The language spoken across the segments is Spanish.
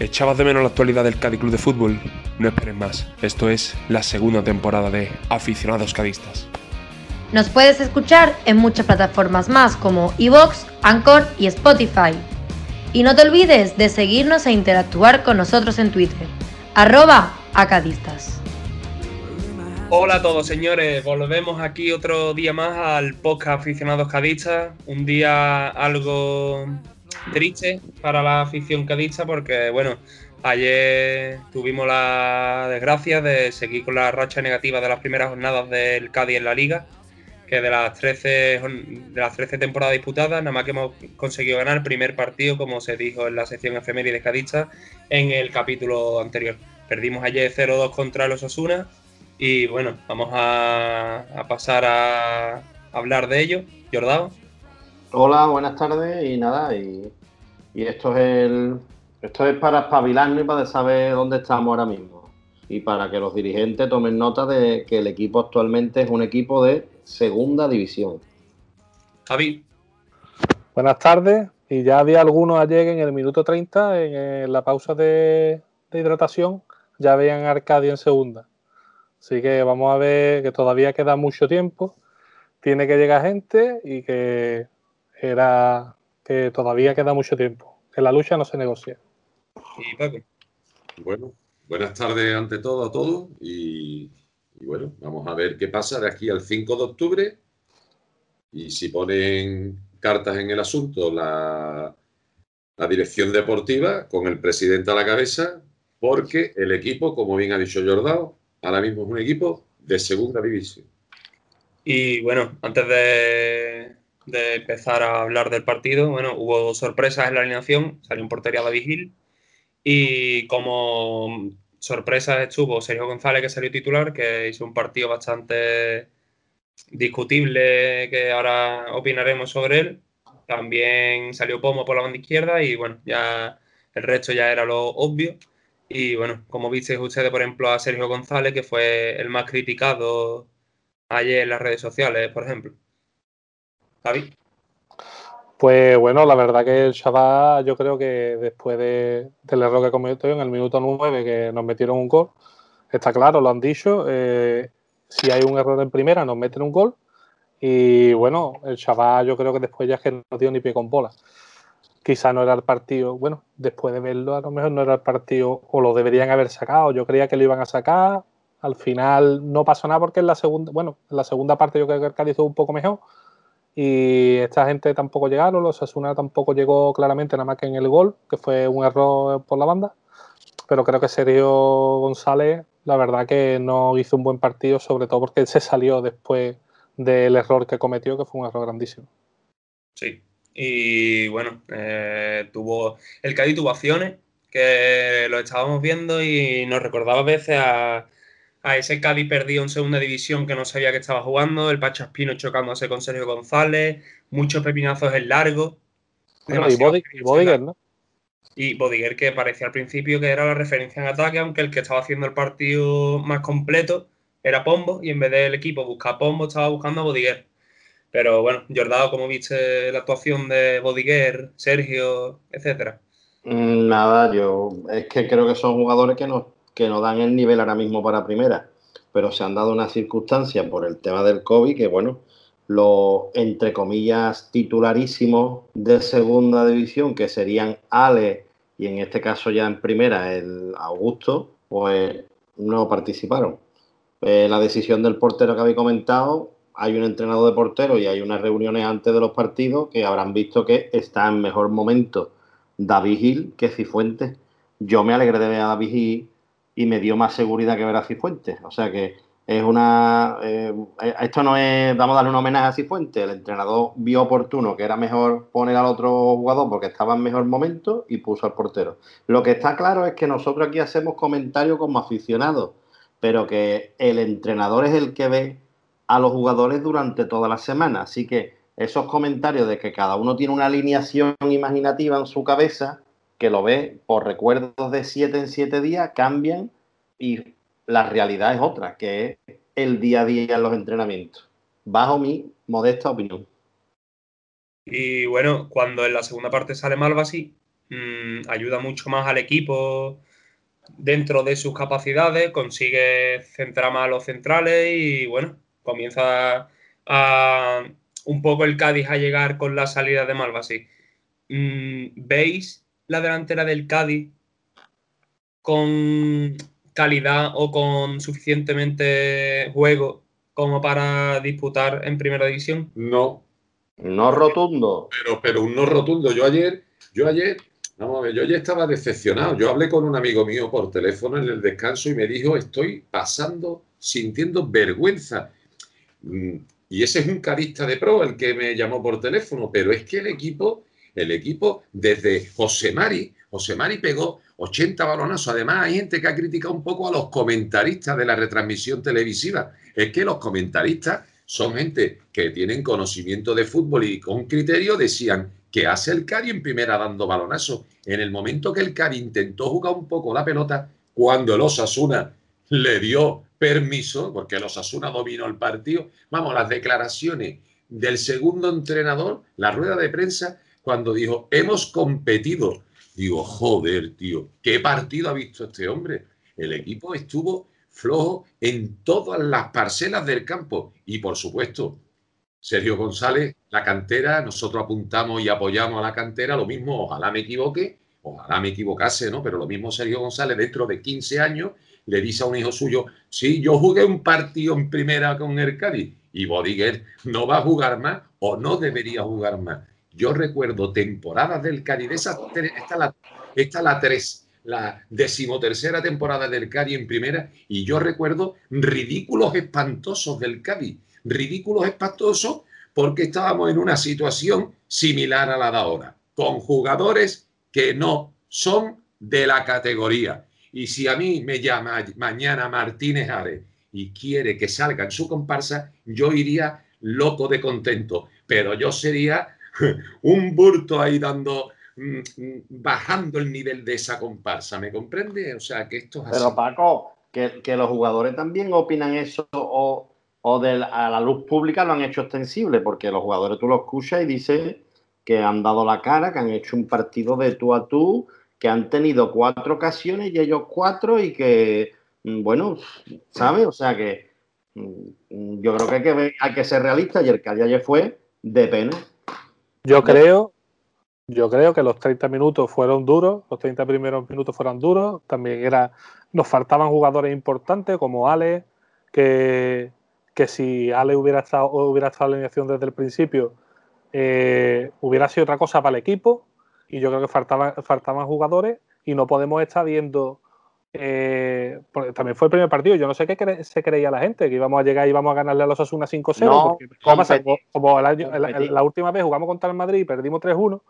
¿Echabas de menos la actualidad del Cádiz Club de Fútbol? No esperes más. Esto es la segunda temporada de Aficionados Cadistas. Nos puedes escuchar en muchas plataformas más como Evox, Anchor y Spotify. Y no te olvides de seguirnos e interactuar con nosotros en Twitter. Arroba acadistas. Hola a todos señores, volvemos aquí otro día más al podcast Aficionados Cadistas. Un día algo triste para la afición cadista porque, bueno, ayer tuvimos la desgracia de seguir con la racha negativa de las primeras jornadas del Cádiz en la liga, que de las 13, de las 13 temporadas disputadas, nada más que hemos conseguido ganar el primer partido, como se dijo en la sección efemérides cadista, en el capítulo anterior. Perdimos ayer 0-2 contra los Osuna y bueno, vamos a, a pasar a hablar de ello. Jordao. Hola, buenas tardes y nada, y, esto es el esto es para espabilarnos y para saber dónde estamos ahora mismo. Y para que los dirigentes tomen nota de que el equipo actualmente es un equipo de segunda división. Javi. Buenas tardes. Y ya había algunos ayer en el minuto 30, en la pausa de, de hidratación, ya veían Arcadia en segunda. Así que vamos a ver que todavía queda mucho tiempo. Tiene que llegar gente y que era que todavía queda mucho tiempo, que la lucha no se negocia. Bueno, buenas tardes ante todo a todos y, bueno, vamos a ver qué pasa de aquí al 5 de octubre y si ponen cartas en el asunto la, la dirección deportiva con el presidente a la cabeza, porque el equipo, como bien ha dicho Jordao, ahora mismo es un equipo de segunda división. Y bueno, antes de, de empezar a hablar del partido, bueno, hubo sorpresas en la alineación, salió en portería David Gil y como sorpresa estuvo Sergio González que salió titular, que hizo un partido bastante discutible que ahora opinaremos sobre él. También salió Pomo por la banda izquierda y bueno, ya el resto ya era lo obvio. Y bueno, como visteis ustedes, por ejemplo, a Sergio González, que fue el más criticado ayer en las redes sociales, por ejemplo. Javi. Pues bueno, la verdad que el chaval, yo creo que después de, del error que cometió en el minuto 9, que nos metieron un gol, está claro, lo han dicho, eh, si hay un error en primera, nos meten un gol. Y bueno, el chaval yo creo que después ya es que no dio ni pie con bola. Quizá no era el partido, bueno, después de verlo a lo mejor no era el partido, o lo deberían haber sacado, yo creía que lo iban a sacar, al final no pasó nada porque en la segunda, bueno, en la segunda parte yo creo que el Cádiz un poco mejor, y esta gente tampoco llegaron, los Asuna tampoco llegó claramente nada más que en el gol, que fue un error por la banda. Pero creo que Sergio González, la verdad que no hizo un buen partido, sobre todo porque él se salió después del error que cometió, que fue un error grandísimo. Sí, y bueno, eh, tuvo el Cádiz tuvo acciones que lo estábamos viendo y nos recordaba a veces a a ese Cádiz perdido en segunda división que no sabía que estaba jugando, el Pachaspino chocándose con Sergio González, muchos pepinazos en largo. y, Bodiger, ¿no? Y Bodiger que parecía al principio que era la referencia en ataque, aunque el que estaba haciendo el partido más completo era Pombo y en vez del equipo buscar Pombo estaba buscando a Bodiger. Pero bueno, Jordado, ¿cómo viste la actuación de Bodiger, Sergio, etcétera? Mm, nada, yo es que creo que son jugadores que no que no dan el nivel ahora mismo para primera, pero se han dado unas circunstancias por el tema del COVID que, bueno, los, entre comillas, titularísimos de segunda división, que serían Ale y en este caso ya en primera el Augusto, pues no participaron. Eh, la decisión del portero que habéis comentado, hay un entrenador de portero y hay unas reuniones antes de los partidos que habrán visto que está en mejor momento David Gil que Cifuentes. Yo me alegré de ver a David Gil y me dio más seguridad que ver a Cifuentes. O sea que es una. Eh, esto no es. Vamos a darle un homenaje a Cifuentes. El entrenador vio oportuno que era mejor poner al otro jugador porque estaba en mejor momento y puso al portero. Lo que está claro es que nosotros aquí hacemos comentarios como aficionados, pero que el entrenador es el que ve a los jugadores durante toda la semana. Así que esos comentarios de que cada uno tiene una alineación imaginativa en su cabeza, que lo ve por recuerdos de siete en siete días, cambian y la realidad es otra, que es el día a día en los entrenamientos, bajo mi modesta opinión. Y bueno, cuando en la segunda parte sale Malvasi, mm, ayuda mucho más al equipo dentro de sus capacidades, consigue centrar más a los centrales y bueno, comienza a, un poco el Cádiz a llegar con la salida de Malvasi. Mm, ¿Veis la delantera del Cádiz con calidad o con suficientemente juego como para disputar en primera división? No. No rotundo. Pero, pero un no rotundo. Yo ayer, yo ayer, vamos a ver, yo ayer estaba decepcionado. Yo hablé con un amigo mío por teléfono en el descanso y me dijo, estoy pasando, sintiendo vergüenza. Mm, y ese es un carista de pro el que me llamó por teléfono, pero es que el equipo, el equipo desde José Mari, José Mari pegó 80 balonazos. Además, hay gente que ha criticado un poco a los comentaristas de la retransmisión televisiva. Es que los comentaristas son gente que tienen conocimiento de fútbol y con criterio decían que hace el Cari en primera dando balonazos. En el momento que el Cari intentó jugar un poco la pelota, cuando el Osasuna le dio permiso, porque el Osasuna dominó el partido. Vamos, las declaraciones del segundo entrenador, la rueda de prensa, cuando dijo, hemos competido. Digo, joder, tío, ¿qué partido ha visto este hombre? El equipo estuvo flojo en todas las parcelas del campo. Y por supuesto, Sergio González, la cantera, nosotros apuntamos y apoyamos a la cantera, lo mismo, ojalá me equivoque, ojalá me equivocase, ¿no? Pero lo mismo Sergio González dentro de 15 años le dice a un hijo suyo, sí, yo jugué un partido en primera con el Cádiz y Bodiguer no va a jugar más o no debería jugar más. Yo recuerdo temporadas del Cádiz, esta la, esta la tres, la decimotercera temporada del Cádiz en primera y yo recuerdo ridículos espantosos del Cádiz, ridículos espantosos porque estábamos en una situación similar a la de ahora, con jugadores que no son de la categoría y si a mí me llama mañana Martínez Ares y quiere que salga en su comparsa, yo iría loco de contento. Pero yo sería un burto ahí dando, mm, mm, bajando el nivel de esa comparsa. ¿Me comprende? O sea, que esto es así. Pero Paco, que, los jugadores también opinan eso o, o de a la luz pública lo han hecho extensible, porque los jugadores tú lo escuchas y dices que han dado la cara, que han hecho un partido de tú a tú que han tenido cuatro ocasiones y ellos cuatro y que, mm, bueno, ¿sabes? O sea que yo creo que hay que, hay que ser realista y el que ayer fue de pena. Yo creo, yo creo que los 30 minutos fueron duros, los 30 primeros minutos fueron duros, también era, nos faltaban jugadores importantes como Ale, que, que si Ale hubiera estado, hubiera estado en la alineación desde el principio, eh, hubiera sido otra cosa para el equipo, y yo creo que faltaban, faltaban jugadores y no podemos estar viendo. Eh, también fue el primer partido. Yo no sé qué se creía la gente, que íbamos a llegar y íbamos a ganarle a los Asuna 5-0. como, la última vez jugamos contra el Madrid y perdimos 3-1,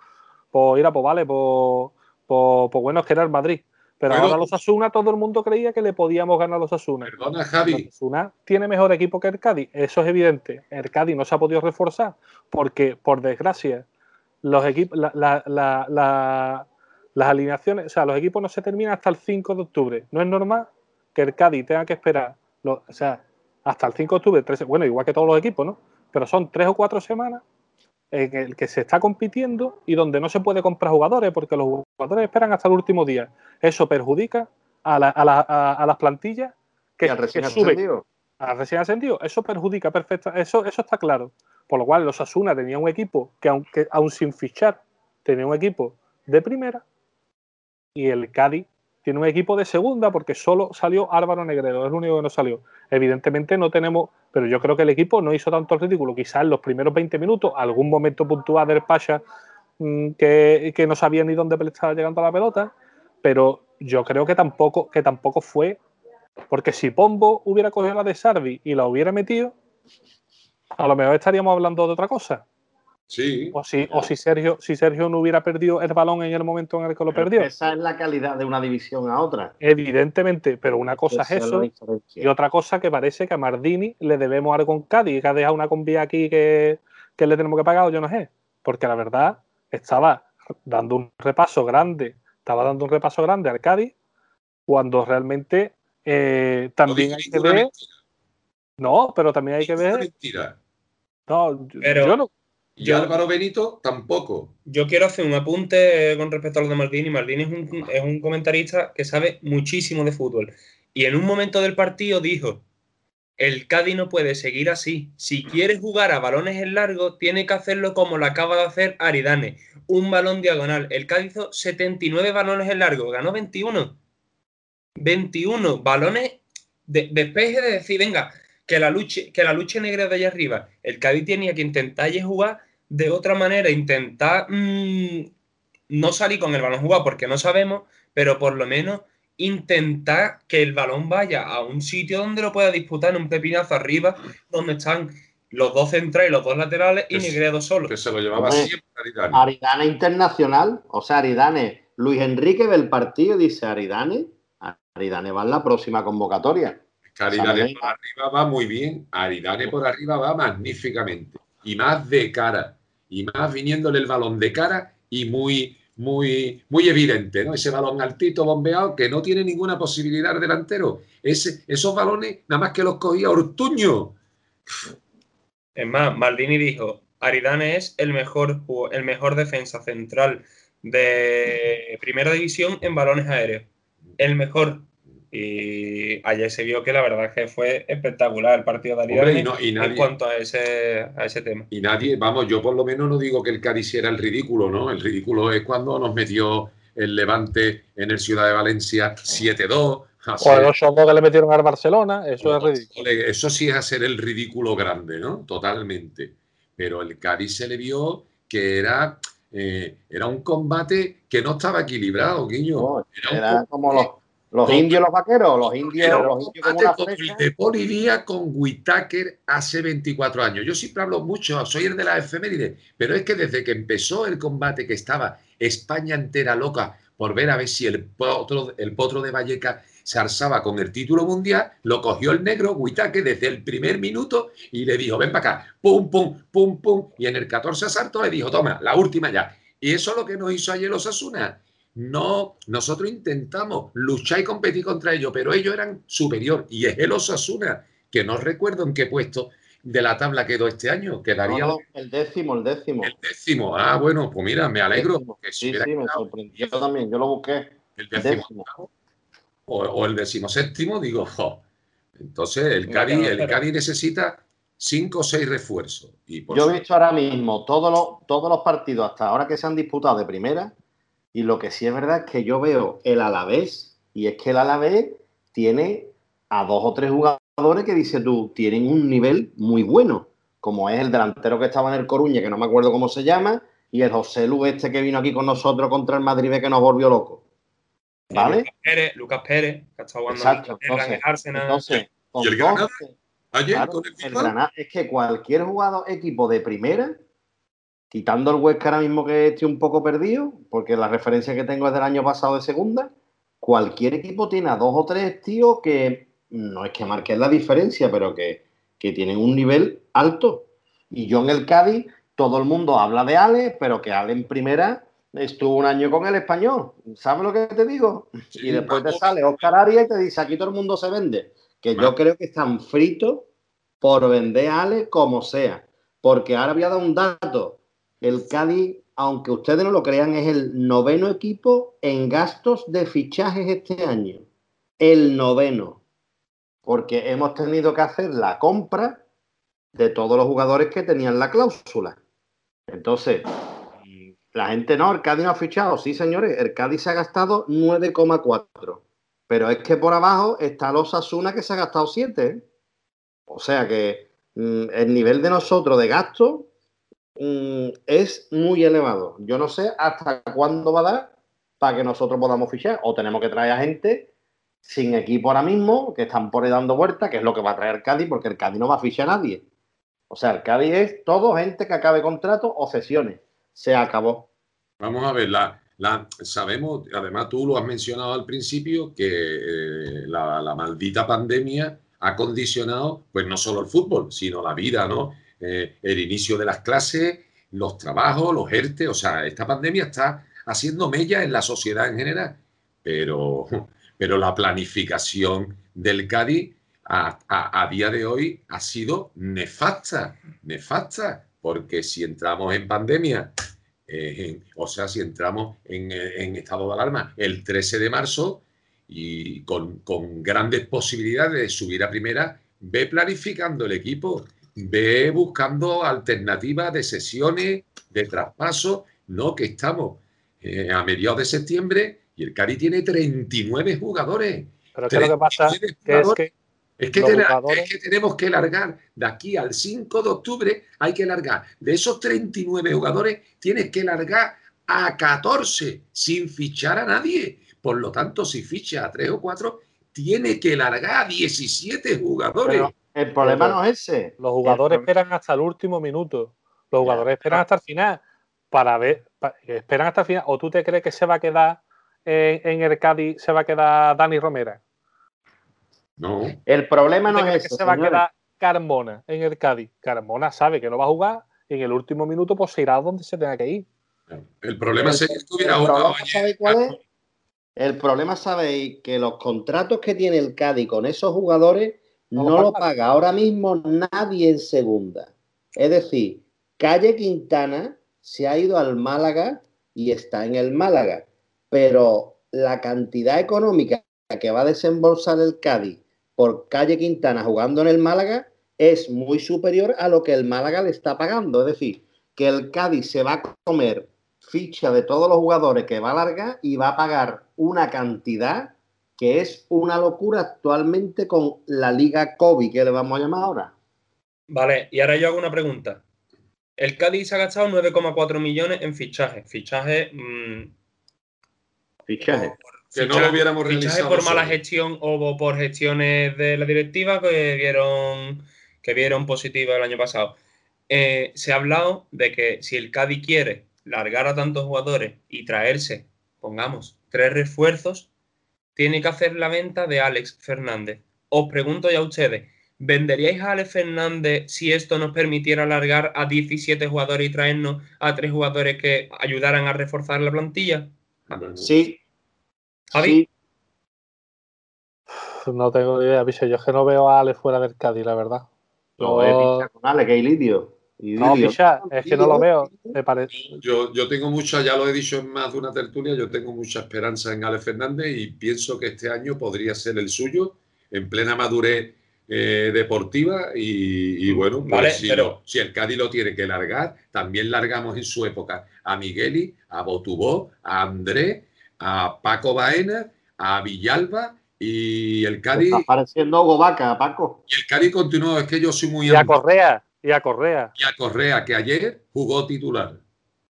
pues era, pues vale, pues, pues, pues, bueno, es que era el Madrid. Pero ahora los Asuna todo el mundo creía que le podíamos ganar a los Asuna. Perdona, Javi. Asuna tiene mejor equipo que el Cádiz, eso es evidente. El Cádiz no se ha podido reforzar porque, por desgracia, los equipos, las alineaciones, o sea, los equipos no se terminan hasta el 5 de octubre. No es normal que el Cádiz tenga que esperar, o sea, hasta el 5 de octubre, bueno, igual que todos los equipos, ¿no? Pero son tres o cuatro semanas en el que se está compitiendo y donde no se puede comprar jugadores porque los jugadores esperan hasta el último día. Eso perjudica a, las plantillas que, recién suben. A recién ascendido. Eso perjudica perfecto. Eso, eso está claro. Por lo cual, los Asuna tenía un equipo que, aunque aún sin fichar, tenía un equipo de primera. Y el Cádiz tiene un equipo de segunda porque solo salió Álvaro Negredo, es lo único que no salió. Evidentemente no tenemos, pero yo creo que el equipo no hizo tanto ridículo. Quizás en los primeros 20 minutos, algún momento puntual del Pasha mm, que, que, no sabía ni dónde estaba llegando la pelota, pero yo creo que tampoco, que tampoco fue, porque si Pombo hubiera cogido la de Sarvi y la hubiera metido, a lo mejor estaríamos hablando de otra cosa. Sí. O si, o si Sergio, si Sergio no hubiera perdido el balón en el momento en el que lo perdió. Esa es la calidad de una división a otra. Evidentemente, pero una cosa es eso y otra cosa que parece que a Mardini le debemos algo con Cádiz, que ha dejado una combi aquí que, le tenemos que pagar, yo no sé. Porque la verdad estaba dando un repaso grande, estaba dando un repaso grande al Cádiz, cuando realmente eh, también hay que ver. No, pero también hay que ver. Mentira. No, yo no. Y Álvaro Benito tampoco. Yo quiero hacer un apunte con respecto a lo de Maldini. Maldini es un, es un comentarista que sabe muchísimo de fútbol. Y en un momento del partido dijo, el Cádiz no puede seguir así. Si quiere jugar a balones en largo, tiene que hacerlo como lo acaba de hacer Aridane. Un balón diagonal. El Cádiz hizo 79 balones en largo, ganó 21. 21 balones de despeje de decir, venga, que la lucha, que la lucha negra de allá arriba. El Cádiz tenía que intentar jugar de otra manera, intentar mm, no salir con el balón jugado porque no sabemos, pero por lo menos intentar que el balón vaya a un sitio donde lo pueda disputar en un pepinazo arriba, donde están los dos centrales y los dos laterales y Negredo solo. Que se lo llevaba siempre Aridane. Aridane internacional, o sea, Aridane, Luis Enrique del partido dice Aridane, Aridane va en la próxima convocatoria. Aridane por arriba va muy bien, Aridane por arriba va magníficamente y más de cara y más viniéndole el balón de cara y muy, muy, muy evidente, ¿no? Ese balón altito, bombeado, que no tiene ninguna posibilidad delantero. Ese, esos balones, nada más que los cogía Ortuño. Es más, Maldini dijo, Aridane es el mejor, el mejor defensa central de primera división en balones aéreos. El mejor. Y ayer se vio que la verdad es que fue espectacular el partido de Aridane en cuanto a ese, a ese tema. Y nadie, vamos, yo por lo menos no digo que el Cádiz era el ridículo, ¿no? El ridículo es cuando nos metió el Levante en el Ciudad de Valencia 7-2. O el 8 que le metieron al Barcelona, eso es ridículo. Eso sí es hacer el ridículo grande, ¿no? Totalmente. Pero el Cádiz se le vio que era, eh, era un combate que no estaba equilibrado, Guiño. era, como los los indios, los vaqueros, los indios, los indios como una de Bolivia con Whitaker hace 24 años. Yo siempre hablo mucho, soy el de la efeméride, pero es que desde que empezó el combate que estaba España entera loca por ver a ver si el potro, el potro de Valleca se alzaba con el título mundial, lo cogió el negro Whitaker desde el primer minuto y le dijo, ven para acá, pum, pum, pum, pum, y en el 14 asalto le dijo, toma, la última ya. Y eso es lo que nos hizo ayer los Asuna no, nosotros intentamos luchar y competir contra ellos, pero ellos eran superior. Y es el Osasuna, que no recuerdo en qué puesto de la tabla quedó este año. Quedaría. el décimo, el décimo. El décimo. Ah, bueno, pues mira, me alegro. sí, sí, me sorprendió también. Yo lo busqué. El décimo. O, el décimo séptimo, digo, entonces el Cádiz, el Cádiz necesita cinco o seis refuerzos. Y Yo he visto ahora mismo todos los, todos los partidos hasta ahora que se han disputado de primera y lo que sí es verdad es que yo veo el Alavés, y es que el Alavés tiene a dos o tres jugadores que dices tú, tienen un nivel muy bueno, como es el delantero que estaba en el Coruña, que no me acuerdo cómo se llama, y el José Lu este que vino aquí con nosotros contra el Madrid que nos volvió loco. ¿Vale? Lucas Pérez, Lucas Pérez, que está jugando Exacto, entonces, entonces ¿Y el Granada? el Granada, es que cualquier jugador equipo de primera quitando el Huesca ahora mismo que estoy un poco perdido, porque la referencia que tengo es del año pasado de segunda, cualquier equipo tiene a dos o tres tíos que no es que marquen la diferencia, pero que, tienen un nivel alto. Y yo en el Cádiz, todo el mundo habla de Ale, pero que Ale en primera estuvo un año con el español. ¿Sabes lo que te digo? y después te sale Oscar Arias y te dice, aquí todo el mundo se vende. Que yo creo que están fritos por vender a Ale como sea. Porque ahora voy a dar un dato el Cádiz, aunque ustedes no lo crean, es el noveno equipo en gastos de fichajes este año. El noveno. Porque hemos tenido que hacer la compra de todos los jugadores que tenían la cláusula. Entonces, la gente no, el Cádiz no ha fichado. Sí, señores, el Cádiz se ha gastado 9,4. Pero es que por abajo está los Asuna que se ha gastado 7. ¿eh? O sea que mm, el nivel de nosotros de gasto Mm, es muy elevado. Yo no sé hasta cuándo va a dar para que nosotros podamos fichar. O tenemos que traer a gente sin equipo ahora mismo, que están por ahí dando vueltas, que es lo que va a traer Cádiz, porque el Cádiz no va a fichar a nadie. O sea, el Cádiz es todo gente que acabe contrato o sesiones. Se acabó. Vamos a ver, la, sabemos, además tú lo has mencionado al principio, que eh, la, la maldita pandemia ha condicionado, pues no solo el fútbol, sino la vida, ¿no? Eh, el inicio de las clases, los trabajos, los ERTE. O sea, esta pandemia está haciendo mella en la sociedad en general. Pero, pero la planificación del Cádiz a, día de hoy ha sido nefasta, nefasta. porque si entramos en pandemia, eh, o sea, si entramos en, estado de alarma el 13 de marzo y con grandes posibilidades de subir a primera, ve planificando el equipo, ve buscando alternativas de sesiones, de traspaso, no que estamos eh, a mediados de septiembre y el Cari tiene 39 jugadores. Pero ¿qué es lo que pasa? Que es que es que, es que, tenemos que largar de aquí al 5 de octubre, hay que largar. De esos 39 jugadores, tienes que largar a 14 sin fichar a nadie. Por lo tanto, si ficha a 3 o 4, tiene que largar a 17 jugadores. El problema no es ese. Los jugadores esperan hasta el último minuto. Los jugadores esperan hasta el final para ver, esperan hasta el final. ¿O tú te crees que se va a quedar en, el Cádiz, se va a quedar Dani Romera? No. El problema no es que se va a quedar Carmona en el Cádiz. Carmona sabe que no va a jugar y en el último minuto pues se irá donde se tenga que ir. El problema es que estuviera jugado cuál es? El problema, sabéis, que los contratos que tiene el Cádiz con esos jugadores no, no lo paga ahora mismo nadie en segunda. Es decir, Calle Quintana se ha ido al Málaga y está en el Málaga, pero la cantidad económica que va a desembolsar el Cádiz por Calle Quintana jugando en el Málaga es muy superior a lo que el Málaga le está pagando. Es decir, que el Cádiz se va a comer ficha de todos los jugadores que va a largar y va a pagar una cantidad que es una locura actualmente con la Liga COVID, que le vamos a llamar ahora. Vale, y ahora yo hago una pregunta. El Cádiz ha gastado 9,4 millones en fichaje. Fichaje. Mmm, fichaje que no lo hubiéramos realizado. por mala gestión o por gestiones de la directiva que vieron, que vieron positiva el año pasado. Eh, se ha hablado de que si el Cádiz quiere largar a tantos jugadores y traerse, pongamos, tres refuerzos, tiene que hacer la venta de Alex Fernández. Os pregunto ya a ustedes, ¿venderíais a Alex Fernández si esto nos permitiera largar a 17 jugadores y traernos a tres jugadores que ayudaran a reforzar la plantilla? Sí, Javi. No tengo idea, Yo es que no veo a Ale fuera del Cádiz, la verdad. No, es con Ale, que hay lidio. No, Picha, es que no lo veo. Me parece. Yo, yo tengo mucha, ya lo he dicho en más de una tertulia, yo tengo mucha esperanza en Ale Fernández y pienso que este año podría ser el suyo en plena madurez eh, deportiva y, bueno, pues si, si, el Cádiz lo tiene que largar, también largamos en su época a Migueli, a Botubó, a André a Paco Baena, a Villalba y el Cádiz. Está pareciendo Gobaca, Paco. Y el Cádiz continuó, es que yo soy muy. Y a Correa, y a Correa. Y a Correa, que ayer jugó titular.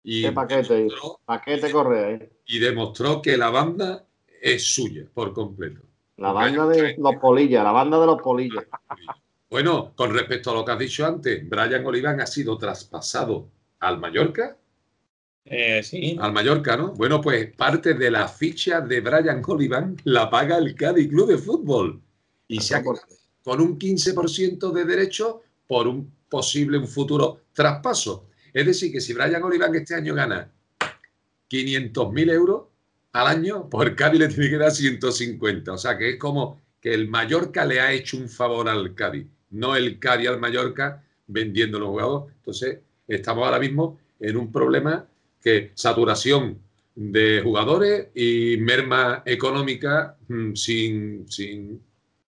Y ¿Qué paquete? paquete Correa. ¿eh? Y demostró que la banda es suya por completo. La banda de los polillas, la banda de los polillas. Bueno, con respecto a lo que has dicho antes, Brian Oliván ha sido traspasado al Mallorca eh, sí. Al Mallorca, ¿no? Bueno, pues parte de la ficha de Brian Olivan la paga el Cádiz Club de Fútbol. Y se ha con un 15% de derecho por un posible, un futuro traspaso. Es decir, que si Brian Olivan este año gana 500.000 euros al año, pues el Cádiz le tiene que dar 150. O sea, que es como que el Mallorca le ha hecho un favor al Cádiz, no el Cádiz al Mallorca vendiendo los jugadores. Entonces, estamos ahora mismo en un problema que saturación de jugadores y merma económica mm, sin, sin,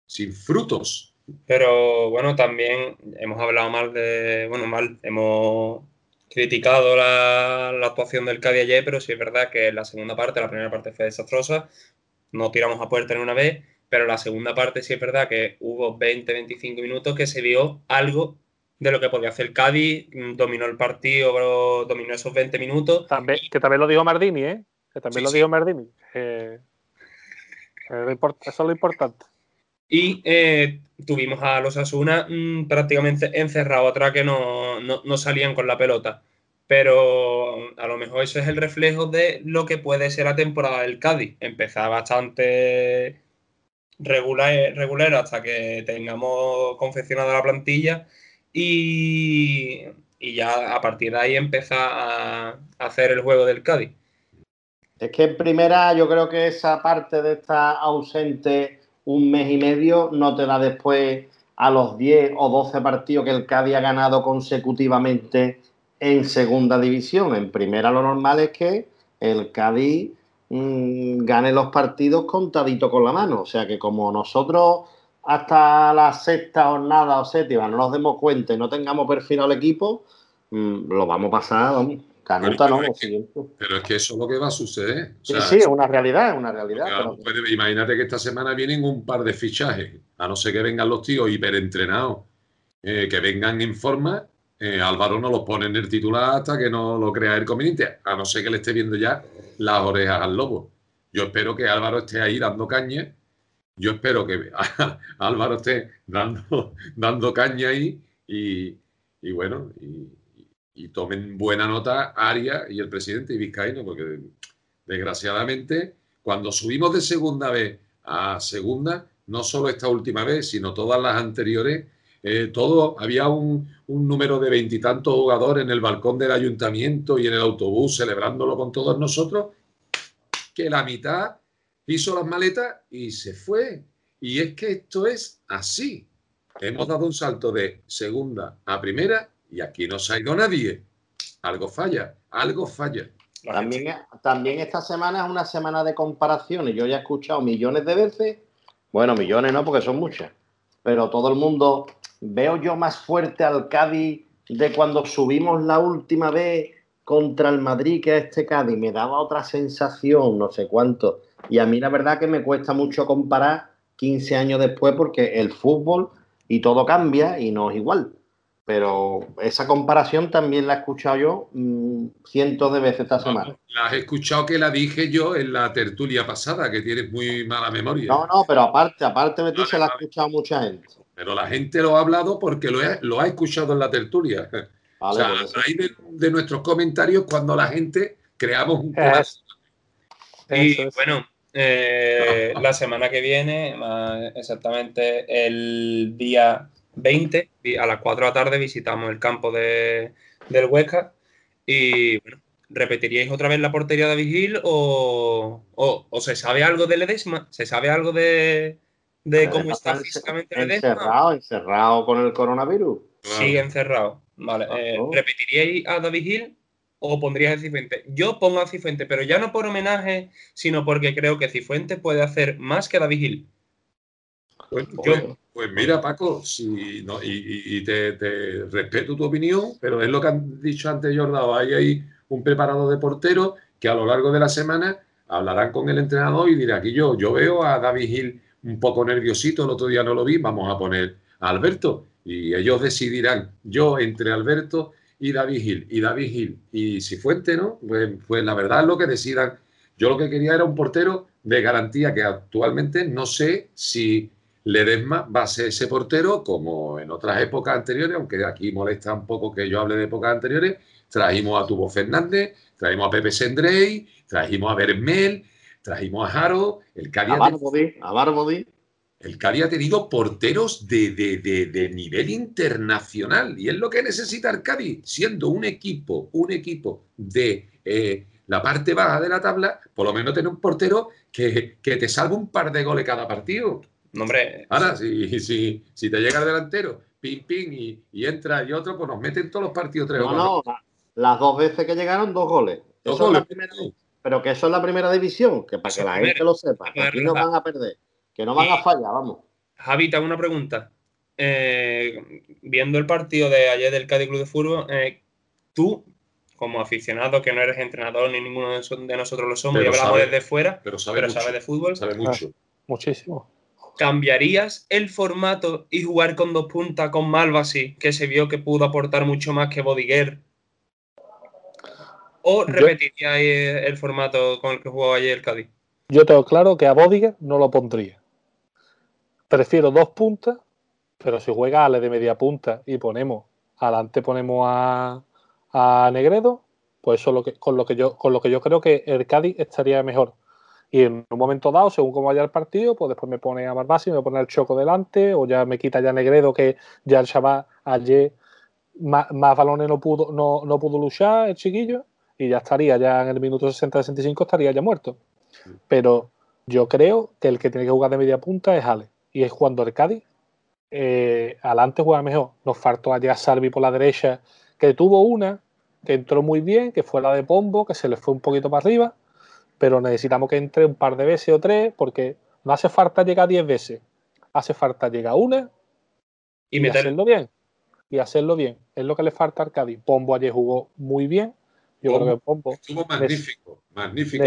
sin frutos. Pero bueno, también hemos hablado mal de. Bueno, mal, hemos criticado la, actuación del Cádiz ayer, pero sí es verdad que la segunda parte, la primera parte fue desastrosa. No tiramos a puerta en una vez, pero la segunda parte sí es verdad que hubo 20-25 minutos que se vio algo de lo que podía hacer Cádiz, mm, dominó el partido, dominó esos 20 minutos. También, que también lo dijo Mardini, ¿eh? Que también lo dijo Mardini. eso es lo importante. Y eh, tuvimos a los Asuna mm, prácticamente encerrados atrás que no, no, salían con la pelota. Pero a lo mejor eso es el reflejo de lo que puede ser la temporada del Cádiz. Empezar bastante regular, regular hasta que tengamos confeccionada la plantilla y, ya a partir de ahí empieza a, hacer el juego del Cádiz. Es que en primera yo creo que esa parte de estar ausente un mes y medio no te da después a los 10 o 12 partidos que el Cádiz ha ganado consecutivamente en segunda división. En primera lo normal es que el Cádiz mm, gane los partidos contadito con la mano. O sea que como nosotros hasta la sexta jornada o séptima no nos demos cuenta y no tengamos perfil al equipo, mm, lo vamos a pasar. Pero, no, es que, pero es que eso es lo que va a suceder. O sea, sí, sí, es una realidad, es una realidad. Pero... Puede, imagínate que esta semana vienen un par de fichajes, a no ser que vengan los tíos hiperentrenados, eh, que vengan en forma. Eh, Álvaro no los pone en el titular hasta que no lo crea el conveniente, a no ser que le esté viendo ya las orejas al lobo. Yo espero que Álvaro esté ahí dando caña. Yo espero que Álvaro esté dando, dando caña ahí y, y bueno, y, y tomen buena nota Aria y el presidente y Vizcaíno, porque desgraciadamente cuando subimos de segunda vez a segunda, no solo esta última vez, sino todas las anteriores, eh, todo, había un, un número de veintitantos jugadores en el balcón del ayuntamiento y en el autobús celebrándolo con todos nosotros, que la mitad hizo las maletas y se fue. Y es que esto es así. Hemos dado un salto de segunda a primera y aquí no se ha ido nadie. Algo falla, algo falla. También, también esta semana es una semana de comparaciones. Yo ya he escuchado millones de veces, bueno, millones no, porque son muchas, pero todo el mundo, veo yo más fuerte al Cádiz de cuando subimos la última vez contra el Madrid que este Cádiz. Me daba otra sensación, no sé cuánto. Y a mí la verdad que me cuesta mucho comparar 15 años después porque el fútbol y todo cambia y no es igual. Pero esa comparación también la he escuchado yo mmm, cientos de veces esta semana. La has escuchado que la dije yo en la tertulia pasada, que tienes muy mala memoria. No, no, pero aparte, aparte de ti, vale, se la ha escuchado mucha gente. Pero la gente lo ha hablado porque lo, he, lo ha escuchado en la tertulia. Vale, o sea, a raíz de, de, nuestros comentarios, cuando la gente creamos un es. Y bueno, eh, la semana que viene, exactamente el día 20, a las 4 de la tarde visitamos el campo de, del Huesca y bueno, ¿repetiríais otra vez la portería de Vigil o, o, o, se sabe algo de Ledesma? ¿Se sabe algo de, de cómo está físicamente Ledesma? Encerrado, encerrado con el coronavirus. Sí, encerrado. Vale. Eh, ¿Repetiríais a David Gil o pondríais a Cifuente? Yo pongo a Cifuente, pero ya no por homenaje, sino porque creo que Cifuente puede hacer más que David Gil. Pues, yo, pues mira, Paco, si, no, y, te, te, respeto tu opinión, pero es lo que han dicho antes Jordao. Ahí hay un preparado de portero que a lo largo de la semana hablarán con el entrenador y dirá aquí yo, yo veo a David Gil un poco nerviosito, el otro día no lo vi, vamos a poner a Alberto y ellos decidirán, yo entre Alberto y David Gil, y David Gil y Cifuente, ¿no? Pues, pues la verdad es lo que decidan. Yo lo que quería era un portero de garantía que actualmente no sé si Ledesma va a ser ese portero como en otras épocas anteriores, aunque aquí molesta un poco que yo hable de épocas anteriores. Trajimos a Tubo Fernández, trajimos a Pepe Sendrey, trajimos a Bermel, trajimos a Jaro, el Cari a Barbody, a Barbody. El Cari ha tenido porteros de, de, de, de, nivel internacional y es lo que necesita el Cari, siendo un equipo, un equipo de eh, la parte baja de la tabla, por lo menos tener un portero que, que te salga un par de goles cada partido. No, hombre. Ahora, si, si, si te llega el delantero, ping, ping, y, y, entra y otro, pues nos meten todos los partidos tres no, no, las dos veces que llegaron, dos goles. Dos eso goles. Es primera, pero que eso es la primera división, que para eso que la gente lo sepa, que aquí no van a perder, que no van y, a fallar, vamos. Javi, te hago una pregunta. Eh, viendo el partido de ayer del Cádiz Club de Fútbol, eh, tú, como aficionado, que no eres entrenador ni ninguno de nosotros lo somos, pero y hablamos sabe, desde fuera, pero, sabe pero sabes de fútbol. Sabe mucho. Muchísimo. ¿Cambiarías el formato y jugar con dos puntas con Malvasi, que se vio que pudo aportar mucho más que Bodiguer? ¿O repetirías el formato con el que jugó ayer el Cádiz? Yo tengo claro que a Bodiguer no lo pondría. Prefiero dos puntas, pero si juega Ale de media punta y ponemos, adelante ponemos a, a Negredo, pues eso es lo que, con, lo que yo, con lo que yo creo que el Cádiz estaría mejor. Y en un momento dado, según cómo vaya el partido, pues después me pone a Barbasi, me pone el Choco delante, o ya me quita ya Negredo, que ya el chaval ayer más, más balones no pudo, no, no, pudo luchar, el chiquillo, y ya estaría, ya en el minuto 60-65 estaría ya muerto. Pero yo creo que el que tiene que jugar de media punta es Ale, y es cuando el Cádiz, eh, adelante juega mejor. Nos faltó allá Salvi por la derecha, que tuvo una, que entró muy bien, que fue la de Pombo, que se le fue un poquito para arriba, pero necesitamos que entre un par de veces o tres, porque no hace falta llegar diez veces, hace falta llegar una y, hacerlo bien. Y hacerlo bien. Es lo que le falta al Cádiz. Pombo ayer jugó muy bien. Yo creo que Pombo. Estuvo magnífico, magnífico.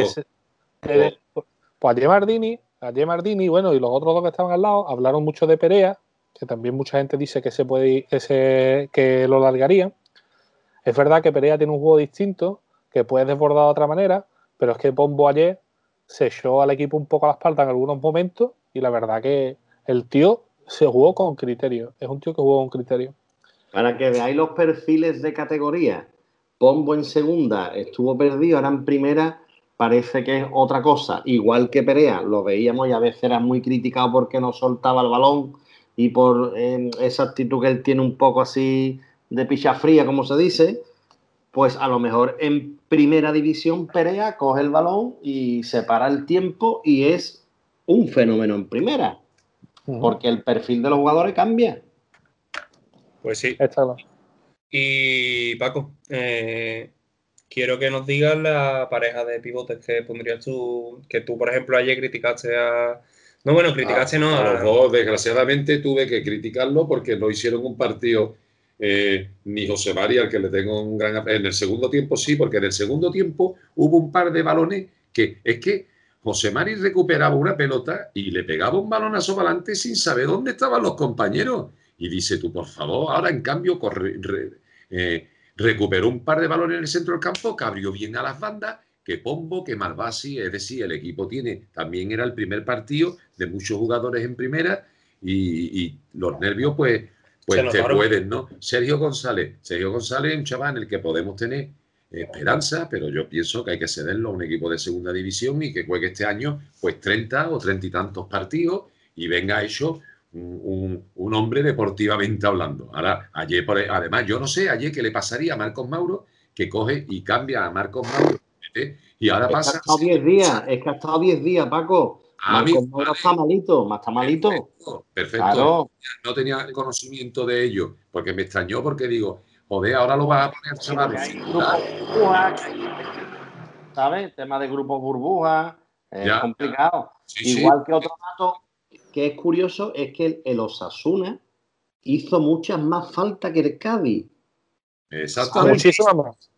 pues ayer Mardini, ayer Mardini, bueno, y los otros dos que estaban al lado, hablaron mucho de Perea, que también mucha gente dice que se puede que, se, que lo largarían. Es verdad que Perea tiene un juego distinto, que puede desbordar de otra manera, pero es que Pombo ayer se echó al equipo un poco a la espalda en algunos momentos y la verdad que el tío se jugó con criterio. Es un tío que jugó con criterio. Para que veáis los perfiles de categoría, Pombo en segunda estuvo perdido, ahora en primera parece que es otra cosa. Igual que Perea, lo veíamos y a veces era muy criticado porque no soltaba el balón y por eh, esa actitud que él tiene un poco así de picha fría, como se dice, pues a lo mejor en primera división Perea coge el balón y separa el tiempo y es un fenómeno en primera, porque el perfil de los jugadores cambia. Pues sí. Y Paco, eh, quiero que nos digas la pareja de pivotes que pondrías tú, que tú, por ejemplo, ayer criticaste a... No, bueno, criticaste no. A, los dos, desgraciadamente, tuve que criticarlo porque no hicieron un partido eh, ni José María, al que le tengo un gran... En el segundo tiempo sí, porque en el segundo tiempo hubo un par de balones que es que José María recuperaba una pelota y le pegaba un balonazo para adelante sin saber dónde estaban los compañeros. Y dice tú, por favor, ahora en cambio eh, recuperó un par de balones en el centro del campo, que abrió bien a las bandas, que Pombo, que Malvasi, es decir, el equipo tiene, también era el primer partido de muchos jugadores en primera y los nervios pues pues te pueden, ¿no? Sergio González. Sergio González es un chaval en el que podemos tener esperanza, pero yo pienso que hay que cederlo a un equipo de segunda división y que juegue este año pues 30 o 30 y tantos partidos y venga hecho un, hombre deportivamente hablando. Ahora, ayer, por, además, yo no sé ayer qué le pasaría a Marcos Mauro, que coge y cambia a Marcos Mauro. Y ahora pasa. Que ha estado 10 días, es que ha estado 10 días, Paco. Ah, Marcos está malito, más está malito. Perfecto. No tenía conocimiento de ello, porque me extrañó, porque digo, joder, ahora lo vas a poner. ¿Sabes? Tema de grupos burbujas, es complicado. Igual que otro dato que es curioso es que el, Osasuna hizo muchas más faltas que el Cádiz. Exacto. Muchísimas más.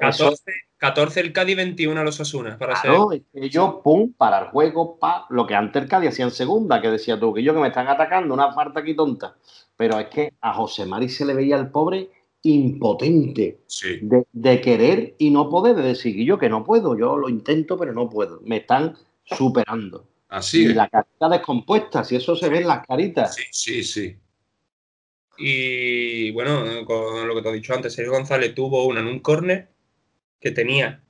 14, el Cádiz, 21 a los Asunas. Para claro, es que yo, pum, para el juego, pa, lo que antes el Cádiz hacía en segunda, que decía tú, que yo que me están atacando, una falta aquí tonta. Pero es que a José Mari se le veía al pobre impotente de, querer y no poder, de decir yo que no puedo, yo lo intento, pero no puedo. Me están superando. Así y la carita descompuesta, si eso se ve en las caritas. Sí, sí, sí. Y bueno, con lo que te he dicho antes, Sergio González tuvo una en un córner que tenía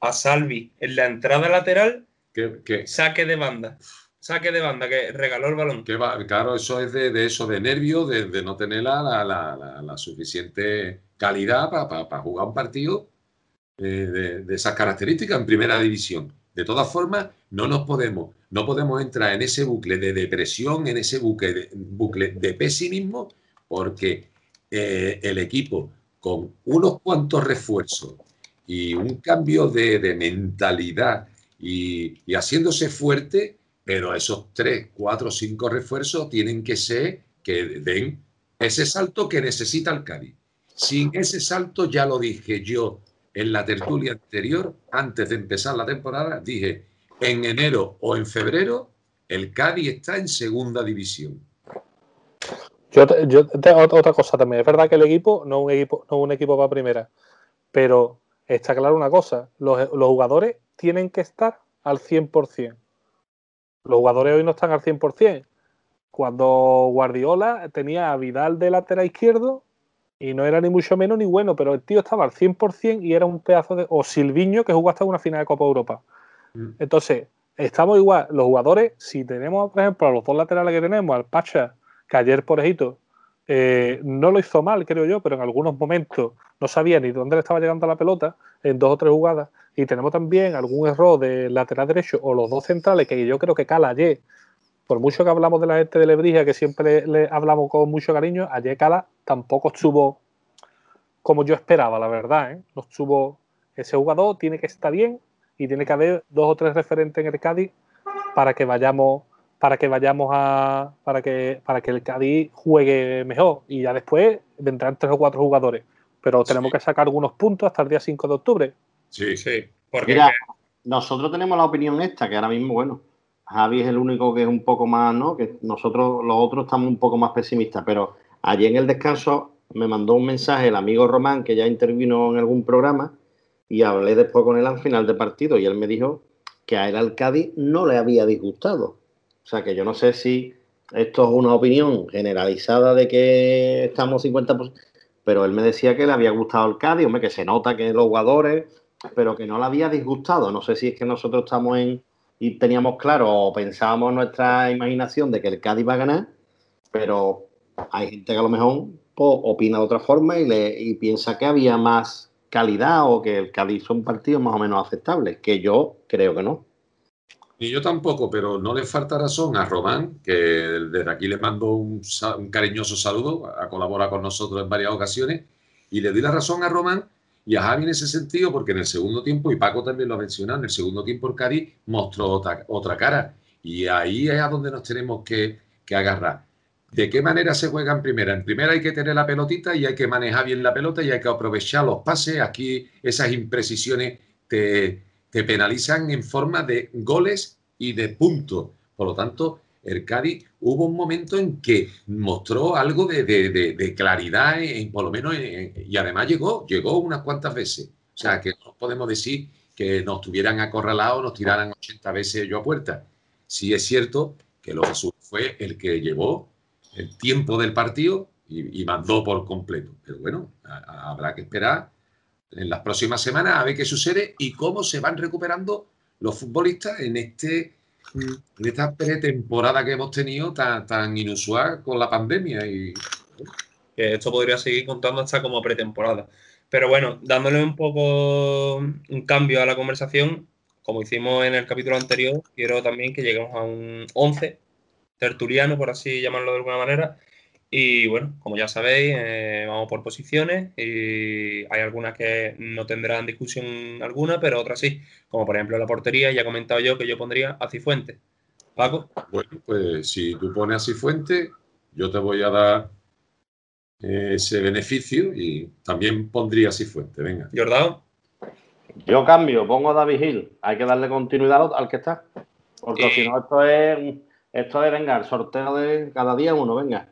a Salvi en la entrada lateral, que saque de banda. Saque de banda, que regaló el balón. Que va, claro, eso es de, eso, de nervio, de, no tener la, la, suficiente calidad para jugar un partido eh, de, esas características en primera división. De todas formas, no nos podemos, no podemos entrar en ese bucle de depresión, en ese bucle de, bucle de pesimismo, porque eh, el equipo con unos cuantos refuerzos y un cambio de, mentalidad y, haciéndose fuerte, pero esos tres, cuatro, cinco refuerzos tienen que ser que den ese salto que necesita el Cádiz. Sin ese salto, ya lo dije yo en la tertulia anterior, antes de empezar la temporada, dije, en enero o en febrero, el Cádiz está en segunda división. Yo, yo otra cosa también. Es verdad que el equipo no un equipo, no un equipo para primera, pero está claro una cosa, los, jugadores tienen que estar al 100%. Los jugadores hoy no están al 100%. Cuando Guardiola tenía a Vidal de lateral izquierdo y no era ni mucho menos ni bueno, pero el tío estaba al 100% y era un pedazo de... O Silviño que jugó hasta una final de Copa Europa. Mm. Entonces, estamos igual. Los jugadores, si tenemos, por ejemplo, a los dos laterales que tenemos, al Pacha, que ayer, por ejemplo, eh, no lo hizo mal, creo yo, pero en algunos momentos no sabía ni dónde le estaba llegando la pelota en dos o tres jugadas. Y tenemos también algún error de lateral derecho o los dos centrales que yo creo que Cala ayer, por mucho que hablamos de la gente de Lebrija, que siempre le, hablamos con mucho cariño, ayer Cala tampoco estuvo como yo esperaba, la verdad. ¿eh? No estuvo, ese jugador tiene que estar bien y tiene que haber dos o tres referentes en el Cádiz para que vayamos para que vayamos a para que para que el Cádiz juegue mejor. Y ya después vendrán tres o cuatro jugadores. Pero tenemos que sacar algunos puntos hasta el día 5 de octubre. Sí, Sí, porque Mira, nosotros tenemos la opinión esta, que ahora mismo, bueno, Javi es el único que es un poco más, ¿no? Que nosotros, los otros, estamos un poco más pesimistas, pero ayer en el descanso me mandó un mensaje el amigo Román, que ya intervino en algún programa, y hablé después con él al final del partido, y él me dijo que a él al Cádiz no le había disgustado. O sea, que yo no sé si esto es una opinión generalizada de que estamos 50%, pero él me decía que le había gustado el Cádiz, hombre, que se nota que los jugadores, pero que no le había disgustado. No sé si es que nosotros estamos en y teníamos claro o pensábamos en nuestra imaginación de que el Cádiz va a ganar, pero hay gente que a lo mejor pues, opina de otra forma y, le, y piensa que había más calidad o que el Cádiz son partidos más o menos aceptables, que yo creo que no. Ni yo tampoco, pero no le falta razón a Román, que desde aquí le mando un, cariñoso saludo, ha colaborado con nosotros en varias ocasiones, y le doy la razón a Román y a Javi en ese sentido, porque en el segundo tiempo, y Paco también lo ha mencionado, en el segundo tiempo el Cádiz mostró otra, otra cara, y ahí es a donde nos tenemos que, que agarrar. ¿De qué manera se juega en primera? En primera hay que tener la pelotita y hay que manejar bien la pelota y hay que aprovechar los pases. Aquí esas imprecisiones te, te penalizan en forma de goles y de puntos. Por lo tanto, el Cádiz hubo un momento en que mostró algo de, claridad, en- por lo menos, en- y además llegó, llegó unas cuantas veces. O sea, que no podemos decir que nos tuvieran acorralados, nos tiraran 80 veces yo a puerta. Sí es cierto que lo Jesús fue el que llevó el tiempo del partido y, mandó por completo. Pero bueno, habrá que esperar en las próximas semanas a ver qué sucede y cómo se van recuperando los futbolistas en este esta pretemporada que hemos tenido tan, tan inusual con la pandemia y esto podría seguir contando hasta como pretemporada. Pero bueno, dándole un poco un cambio a la conversación, como hicimos en el capítulo anterior, quiero también que lleguemos a un 11 tertuliano, por así llamarlo de alguna manera. Y bueno, como ya sabéis, eh, vamos por posiciones y hay algunas que no tendrán discusión alguna, pero otras sí. Como por ejemplo la portería, ya he comentado yo que yo pondría a Cifuentes. Paco, bueno, pues si tú pones así fuente, yo te voy a dar eh, ese beneficio y también pondría así fuente. Venga. Jordao, Yo cambio, pongo a David Hill. Hay que darle continuidad al- al que está. Porque Y- si no, esto es, esto es, venga, el sorteo de cada día uno, venga.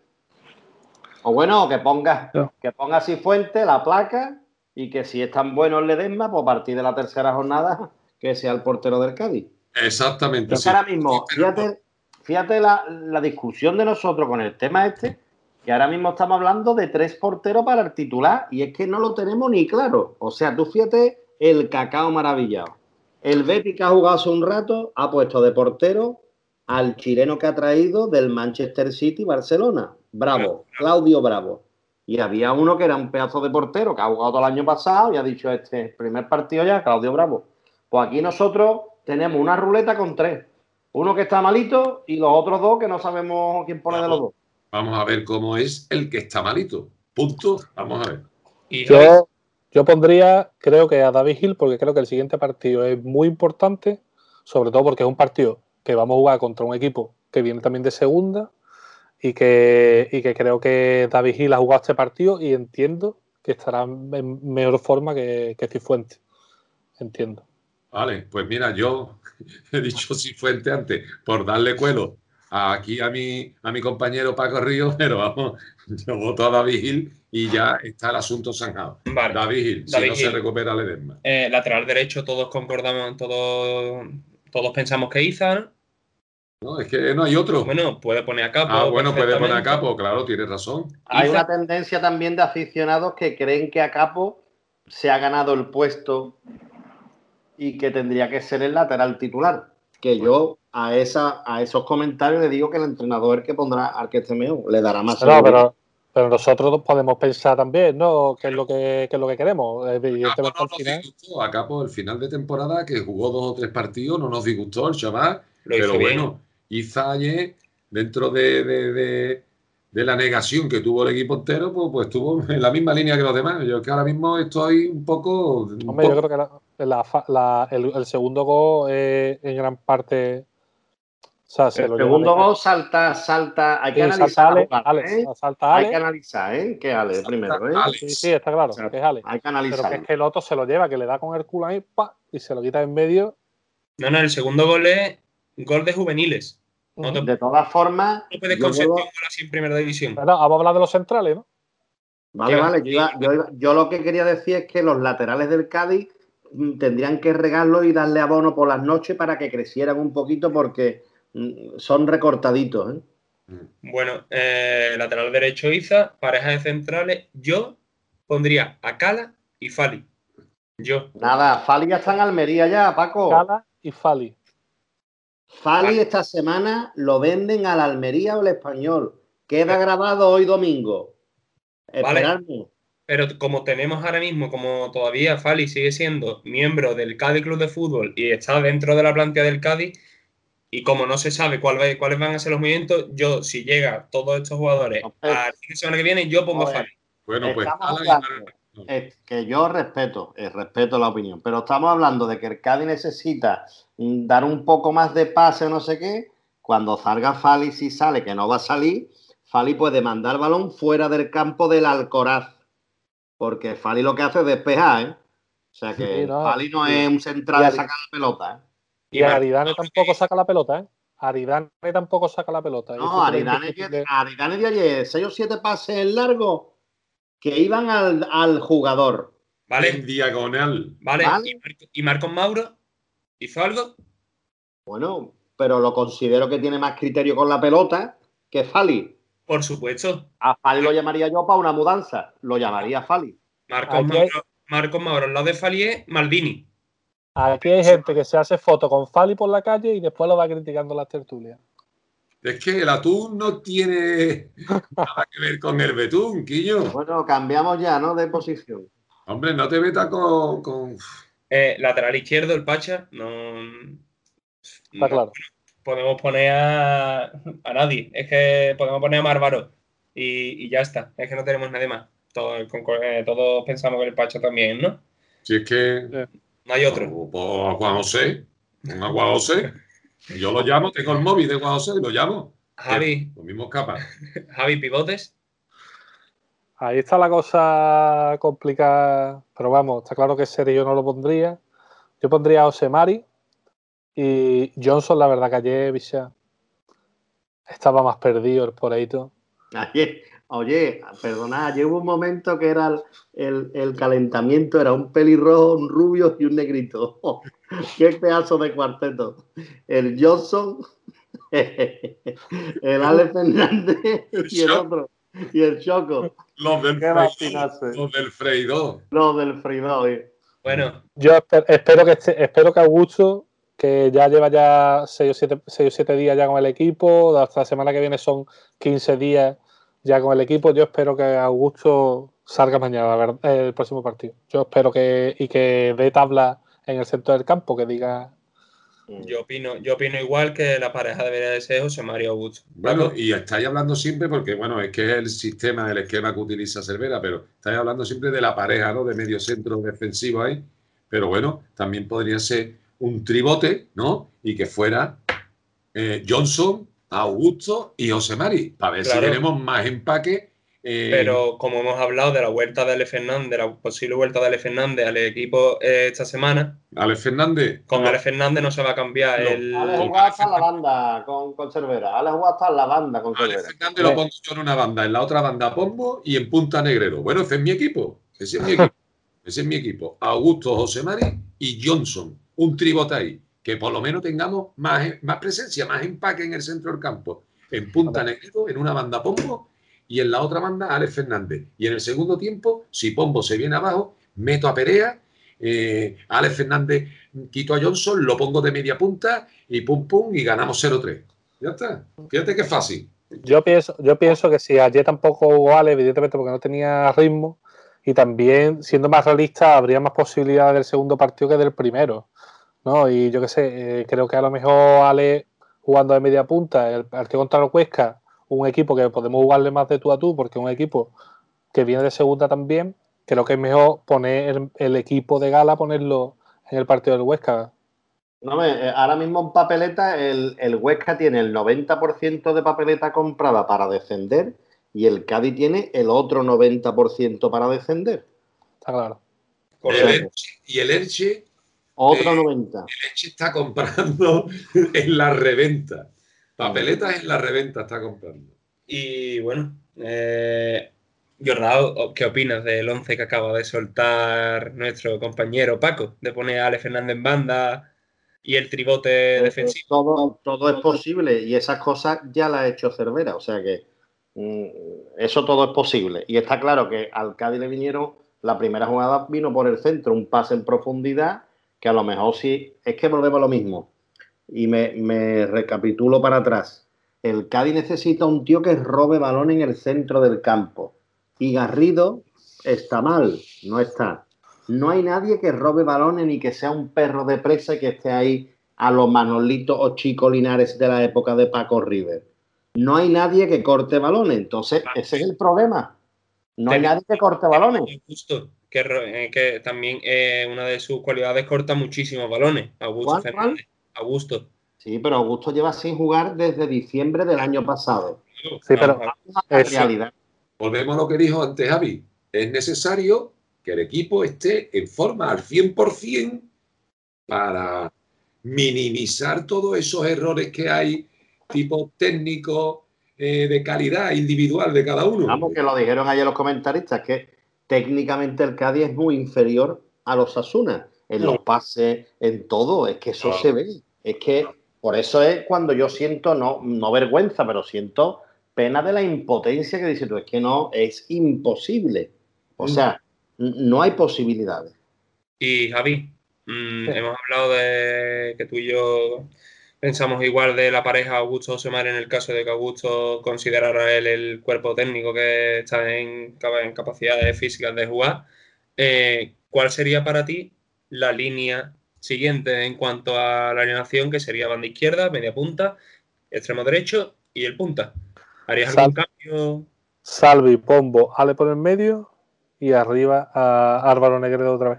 O bueno, que ponga, No. que ponga así fuente, la placa, y que si es tan bueno el Ledesma, pues a partir de la tercera jornada, que sea el portero del Cádiz. Exactamente. Sí. ahora mismo, fíjate, fíjate la, la discusión de nosotros con el tema este, que ahora mismo estamos hablando de tres porteros para el titular, y es que no lo tenemos ni claro. O sea, tú fíjate el cacao maravillado. El Betis que ha jugado hace un rato ha puesto de portero al chileno que ha traído del Manchester City Barcelona. Bravo, Claudio Bravo. Y había uno que era un pedazo de portero que ha jugado todo el año pasado y ha dicho este primer partido ya, Claudio Bravo. Pues aquí nosotros tenemos una ruleta con tres. Uno que está malito y los otros dos que no sabemos quién pone de los dos. Vamos a ver cómo es el que está malito. Punto. Vamos a ver. y Yo, yo pondría, creo que a David Hill, porque creo que el siguiente partido es muy importante, sobre todo porque es un partido que vamos a jugar contra un equipo que viene también de segunda y que, y que creo que David Hill ha jugado este partido y entiendo que estará en mejor forma que, que Cifuentes. Entiendo. Vale, pues mira, yo he dicho Cifuente antes por darle cuelo aquí a mi, a mi compañero Paco Río, pero vamos, yo voto a David Gil y ya está el asunto zanjado. vale. David Gil, si David no se Gil. recupera Ledesma. Eh, lateral derecho, todos concordamos, todos, todos pensamos que Iza, ¿no? Es que no hay otro. Bueno, puede poner a Capo. ah, bueno, puede poner a. Capo, claro, tienes razón. Hay una tendencia también de aficionados que creen que a Capo se ha ganado el puesto y que tendría que ser el lateral titular. Que yo a esa a esos comentarios le digo que el entrenador es el que pondrá al que esté mejor, le dará más No, pero, pero nosotros podemos pensar también, ¿no? ¿Qué es lo que, qué es lo que queremos? Capo Evidentemente, no al nos final. disgustó. A Capo, el final de temporada, que jugó dos o tres partidos, no nos disgustó el chaval. Pero bien. bueno, Iza ayer, dentro de, de- de- de la negación que tuvo el equipo entero, pues, pues estuvo en la misma línea que los demás. Yo que ahora mismo estoy un poco. Hombre, yo creo que el, segundo gol en gran parte. O sea, el segundo gol salta, salta, hay que analizar. ¿eh? Hay que analizar, ¿eh? Que Ale primero, ¿eh? Sí, sí, está claro, que es Ale. Hay que analizar. Pero que es que el otro se lo lleva, que le da con el culo ahí, pa, y se lo quita en medio. No, no, el segundo gol es gol de juveniles de todas formas. No puedes conseguir así en primera división. vamos a hablar de los centrales, ¿no? Vale, vale. Yo, lo que quería decir es que los laterales del Cádiz mm, tendrían que regarlo y darle abono por las noches para que crecieran un poquito porque mm, son recortaditos. ¿eh? Bueno, eh, lateral derecho Iza, pareja de centrales. Yo pondría a Cala y Fali. Yo. Nada, Fali ya está en Almería ya, Paco. Cala y Fali. Fali esta semana lo venden al Almería o al Español. Queda grabado hoy domingo. Esperarme. Pero como tenemos ahora mismo, como todavía Fali sigue siendo miembro del Cádiz Club de Fútbol y está dentro de la plantilla del Cádiz, y como no se sabe cuáles van a ser los movimientos, yo, si llega todos estos jugadores a la semana que viene, yo pongo Fali. Bueno, pues es que yo respeto, eh, respeto la opinión, pero estamos hablando de que el Cádiz necesita mm, dar un poco más de pase o no sé qué. Cuando salga Fali, si sale, que no va a salir, Fali puede mandar el balón fuera del campo del Alcoraz. Porque Fali lo que hace es despejar, ¿eh? O sea que Fali no es un central de sacar la pelota, ¿eh? Y, Aridane tampoco saca la pelota, ¿eh? Aridane tampoco saca la pelota. No, Aridane, Aridane de ayer, 6 o 7 pases largos que iban al, jugador. Vale. En diagonal. Vale. ¿Y, Marcos Mauro? ¿Hizo algo? Bueno, pero lo considero que tiene más criterio con la pelota que Fali. Por supuesto. A Fali lo llamaría yo para una mudanza. Lo llamaría Fali. Marcos Mauro, Marcos Mauro, al lado de Fali es Maldini. Aquí hay gente que se hace foto con Fali por la calle y después lo va criticando las tertulias. Es que el atún no tiene nada que ver con el betún, Quillo. Bueno, cambiamos ya, ¿no? De posición. Hombre, no te metas con. Eh, lateral izquierdo, el Pacha, no. Está claro. Podemos poner a, nadie. Es que podemos poner a Márvaro. Y, ya está. Es que no tenemos nadie más. Eh, todos, pensamos que el Pacha también, ¿no? Si es que. No hay otro. Pues, pues, Juan José. Un Juan José. Yo lo llamo, tengo el móvil de José y lo llamo. Javi. Los mismos capas. Javi, pivotes. Ahí está la cosa complicada, pero vamos, está claro que serio yo no lo pondría. Yo pondría a Osemari y Johnson, la verdad que ayer, estaba más perdido por ahí todo. Ayer, Oye, perdona, ayer hubo un momento que era el, calentamiento, era un pelirrojo, un rubio y un negrito. ¡Qué pedazo de cuarteto! El Johnson, el Alex Fernández y el otro. Y el Choco. Los del, los del Freidor. Los del Freidor. Bueno. Yo espero, que espero que Augusto, que ya lleva ya 6 o 7 días ya con el equipo, hasta la semana que viene son 15 días ya con el equipo. Yo espero que Augusto salga mañana el próximo partido. Yo espero que y que dé tabla en el centro del campo, que diga. Yo opino, yo opino igual que la pareja debería de ser José Mario Augusto. Bueno, y estáis hablando siempre, porque bueno, es que es el sistema, el esquema que utiliza Cervera, pero estáis hablando siempre de la pareja, ¿no? De medio centro defensivo ahí. Pero bueno, también podría ser un tribote, ¿no? Y que fuera eh, Johnson, Augusto y Mari, para ver si tenemos más empaque. Eh, Pero como hemos hablado de la vuelta de Ale Fernández, la posible vuelta de Ale Fernández al equipo eh, esta semana. Ale Fernández. Con Ale Fernández no se va a cambiar el. Ale hasta la banda con, con Cervera. Ale hasta la banda con Cervera. Ale Fernández lo pongo yo en una banda, en la otra banda Pombo y en Punta Negrero. Bueno, ese es mi equipo. Ese es mi equipo. ese es mi equipo. Augusto, José Mari y Johnson. Un tribote ahí que por lo menos tengamos más, más presencia, más empaque en el centro del campo. En Punta Negrito, en una banda Pombo y en la otra banda Alex Fernández. Y en el segundo tiempo, si Pombo se viene abajo, meto a Perea, eh, Alex Fernández quito a Johnson, lo pongo de media punta y pum pum y ganamos 0-3. Ya está. Fíjate que fácil. Yo pienso, yo pienso que si ayer tampoco hubo Alex, evidentemente porque no tenía ritmo, y también, siendo más realista, habría más posibilidades del segundo partido que del primero. ¿no? Y yo qué sé, eh, creo que a lo mejor Ale jugando de media punta, el partido contra los Huesca, un equipo que podemos jugarle más de tú a tú, porque un equipo que viene de segunda también, creo que es mejor poner el, equipo de gala, ponerlo en el partido del Huesca. No, eh, ahora mismo en papeleta el, el Huesca tiene el 90% de papeleta comprada para descender y el Cádiz tiene el otro 90% para descender. Está claro. y el Elche. Otro 90. Eh, el Elche está comprando en la reventa. Papeletas en la reventa está comprando. Y bueno, eh, ¿qué opinas del 11 que acaba de soltar nuestro compañero Paco? De poner a Ale Fernández en banda y el tribote defensivo. Todo, todo es posible y esas cosas ya las ha hecho Cervera, o sea que Mm, eso todo es posible. Y está claro que al Cádiz le vinieron, la primera jugada vino por el centro, un pase en profundidad, que a lo mejor sí, es que volvemos a lo mismo. Y me, recapitulo para atrás. El Cádiz necesita un tío que robe balón en el centro del campo. Y Garrido está mal, no está. No hay nadie que robe balones ni que sea un perro de presa y que esté ahí a los Manolitos o Chico Linares de la época de Paco River no hay nadie que corte balones. Entonces, ese es el problema. No hay nadie que corte balones. Justo, que, eh, que también eh, una de sus cualidades corta muchísimos balones. Augusto Fernández. Augusto. Sí, pero Augusto lleva sin jugar desde diciembre del año pasado. Sí, pero es realidad. Volvemos a lo que dijo antes Javi. Es necesario que el equipo esté en forma al 100% para minimizar todos esos errores que hay tipo técnico eh, de calidad individual de cada uno. Vamos, que lo dijeron ayer los comentaristas, que técnicamente el Cádiz es muy inferior a los Asuna, en los pases, en todo, es que eso se ve. Es que por eso es cuando yo siento, no, no vergüenza, pero siento pena de la impotencia que dices tú, es que no, es imposible. O mm. sea, no hay posibilidades. Y Javi, mm, hemos hablado de que tú y yo pensamos igual de la pareja Augusto Osemar en el caso de que Augusto considerara a él el cuerpo técnico que está en, capacidades físicas de jugar. Eh, ¿Cuál sería para ti la línea siguiente en cuanto a la alineación, que sería banda izquierda, media punta, extremo derecho y el punta? ¿Harías algún cambio? Salvi, Pombo, Ale por el medio y arriba a Álvaro Negredo otra vez.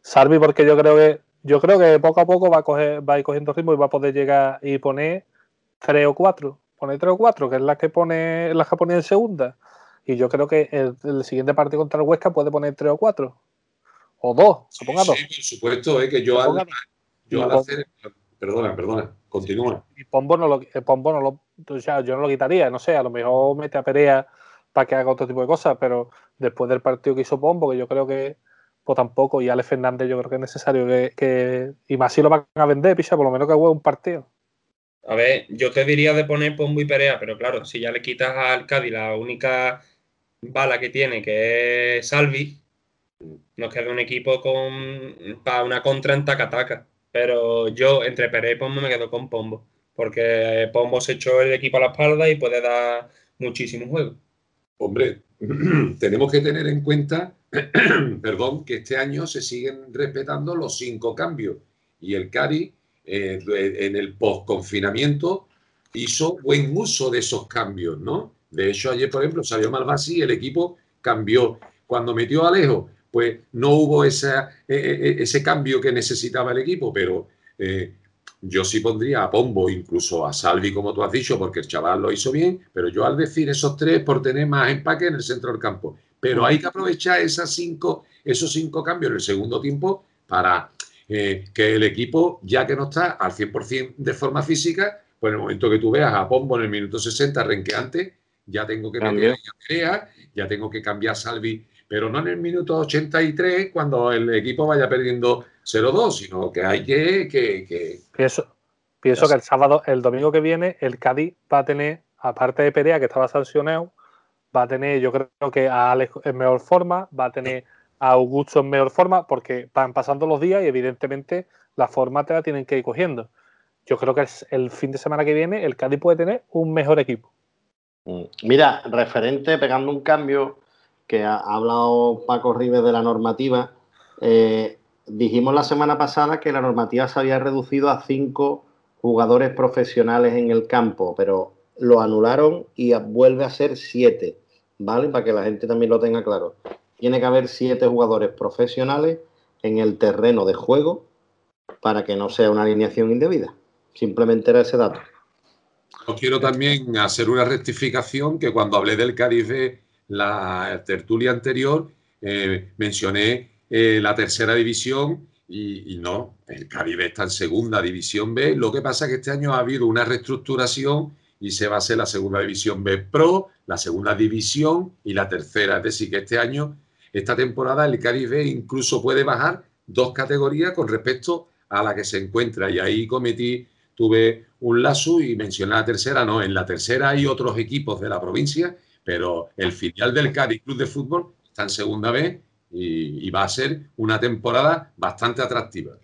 Salvi porque yo creo que yo creo que poco a poco va a, coger, va a ir cogiendo ritmo y va a poder llegar y poner tres o cuatro. Poner tres o cuatro, que es la que pone la que pone en segunda. Y yo creo que el, siguiente partido contra el Huesca puede poner tres o cuatro. O dos, sí, ponga dos. Sí, por supuesto, es que yo al, yo al hacer. Perdona, perdona, continúa. Y Pombo no lo, Pombo no lo, yo no lo quitaría, no sé, a lo mejor mete a Perea para que haga otro tipo de cosas, pero después del partido que hizo Pombo, que yo creo que pues tampoco. Y Ale Fernández yo creo que es necesario que, y más si lo van a vender, picha, por lo menos que juegue un partido. A ver, yo te diría de poner Pombo y Perea, pero claro, si ya le quitas al Cádiz la única bala que tiene, que es Salvi, nos queda un equipo con para una contra en taca-taca. Pero yo entre Perea y Pombo me quedo con Pombo, porque Pombo se echó el equipo a la espalda y puede dar muchísimo juego. Hombre, tenemos que tener en cuenta perdón, que este año se siguen respetando los cinco cambios y el CARI eh, en el post-confinamiento hizo buen uso de esos cambios, ¿no? De hecho, ayer, por ejemplo, salió Malvasi y el equipo cambió. Cuando metió a Alejo, pues no hubo esa, e, e, e, ese cambio que necesitaba el equipo, pero eh, yo sí pondría a Pombo, incluso a Salvi, como tú has dicho, porque el chaval lo hizo bien, pero yo al decir esos tres por tener más empaque en el centro del campo. Pero hay que aprovechar esas cinco, esos cinco cambios en el segundo tiempo para eh, que el equipo, ya que no está al 100% de forma física, pues en el momento que tú veas a Pombo en el minuto 60 renqueante, ya tengo que a ya tengo que cambiar Salvi, pero no en el minuto 83 cuando el equipo vaya perdiendo 0-2, sino que hay que... que, Pienso, pienso que el sábado, el domingo que viene, el Cádiz va a tener, aparte de Perea, que estaba sancionado, va a tener, yo creo que a Alex en mejor forma, va a tener a Augusto en mejor forma, porque van pasando los días y evidentemente la forma te la tienen que ir cogiendo. Yo creo que el fin de semana que viene el Cádiz puede tener un mejor equipo. Mira, referente, pegando un cambio que ha hablado Paco Rives de la normativa, eh, dijimos la semana pasada que la normativa se había reducido a cinco jugadores profesionales en el campo, pero lo anularon y vuelve a ser siete, ¿vale? Para que la gente también lo tenga claro. Tiene que haber siete jugadores profesionales en el terreno de juego para que no sea una alineación indebida. Simplemente era ese dato. Os quiero también hacer una rectificación que cuando hablé del Caribe, la tertulia anterior, eh, mencioné eh, la tercera división y, no, el Caribe está en segunda división B. Lo que pasa es que este año ha habido una reestructuración y se va a hacer la segunda división B Pro, la segunda división y la tercera. Es decir, que este año, esta temporada, el Caribe incluso puede bajar dos categorías con respecto a la que se encuentra. Y ahí cometí, tuve un lazo y mencioné la tercera. No, en la tercera hay otros equipos de la provincia, pero el filial del Cádiz Club de Fútbol está en segunda B y, va a ser una temporada bastante atractiva.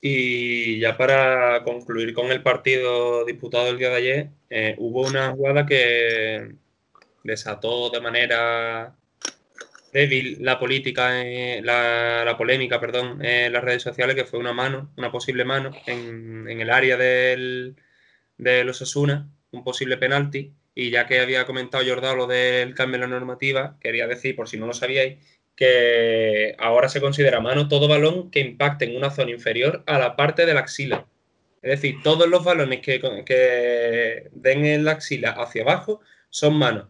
Y ya para concluir con el partido disputado el día de ayer, eh, hubo una jugada que desató de manera débil la política, la, polémica, perdón, en las redes sociales, que fue una mano, una posible mano en, el área del, de los Osuna, un posible penalti. Y ya que había comentado Jordán lo del cambio en la normativa, quería decir, por si no lo sabíais, que ahora se considera mano todo balón que impacte en una zona inferior a la parte de la axila. Es decir, todos los balones que, que den en la axila hacia abajo son manos.